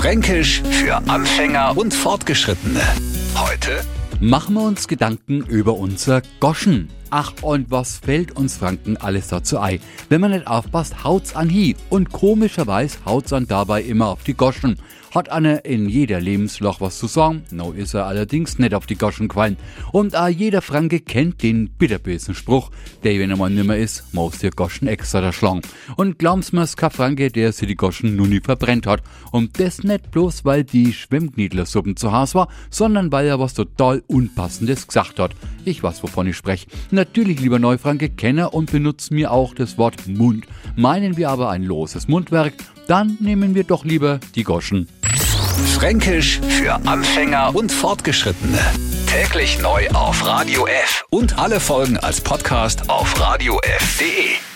Fränkisch für Anfänger und Fortgeschrittene. Heute Machen wir uns Gedanken über unser Goschen. Ach, und was fällt uns Franken alles dazu ein? Wenn man nicht aufpasst, haut's an Hi. Und komischerweise haut's an dabei immer auf die Goschen. Hat einer in jeder Lebensloch was zu sagen, no ist er allerdings nicht auf die Goschen gefallen. Und auch jeder Franke kennt den bitterbösen Spruch, der wenn er mal nimmer ist, muss der Goschen extra der Schlang. Und glauben's mir's kein Franke, der sich die Goschen nun nie verbrennt hat. Und das nicht bloß, weil die Schwimmkniedlersuppen zu Hause war, sondern weil er was total Unpassendes gesagt hat. Ich weiß, wovon ich spreche. Natürlich, lieber Neufranke, kenne und benutzen mir auch das Wort Mund. Meinen wir aber ein loses Mundwerk, dann nehmen wir doch lieber die Goschen. Fränkisch für Anfänger und Fortgeschrittene. Täglich neu auf Radio F und alle Folgen als Podcast auf radiof.de.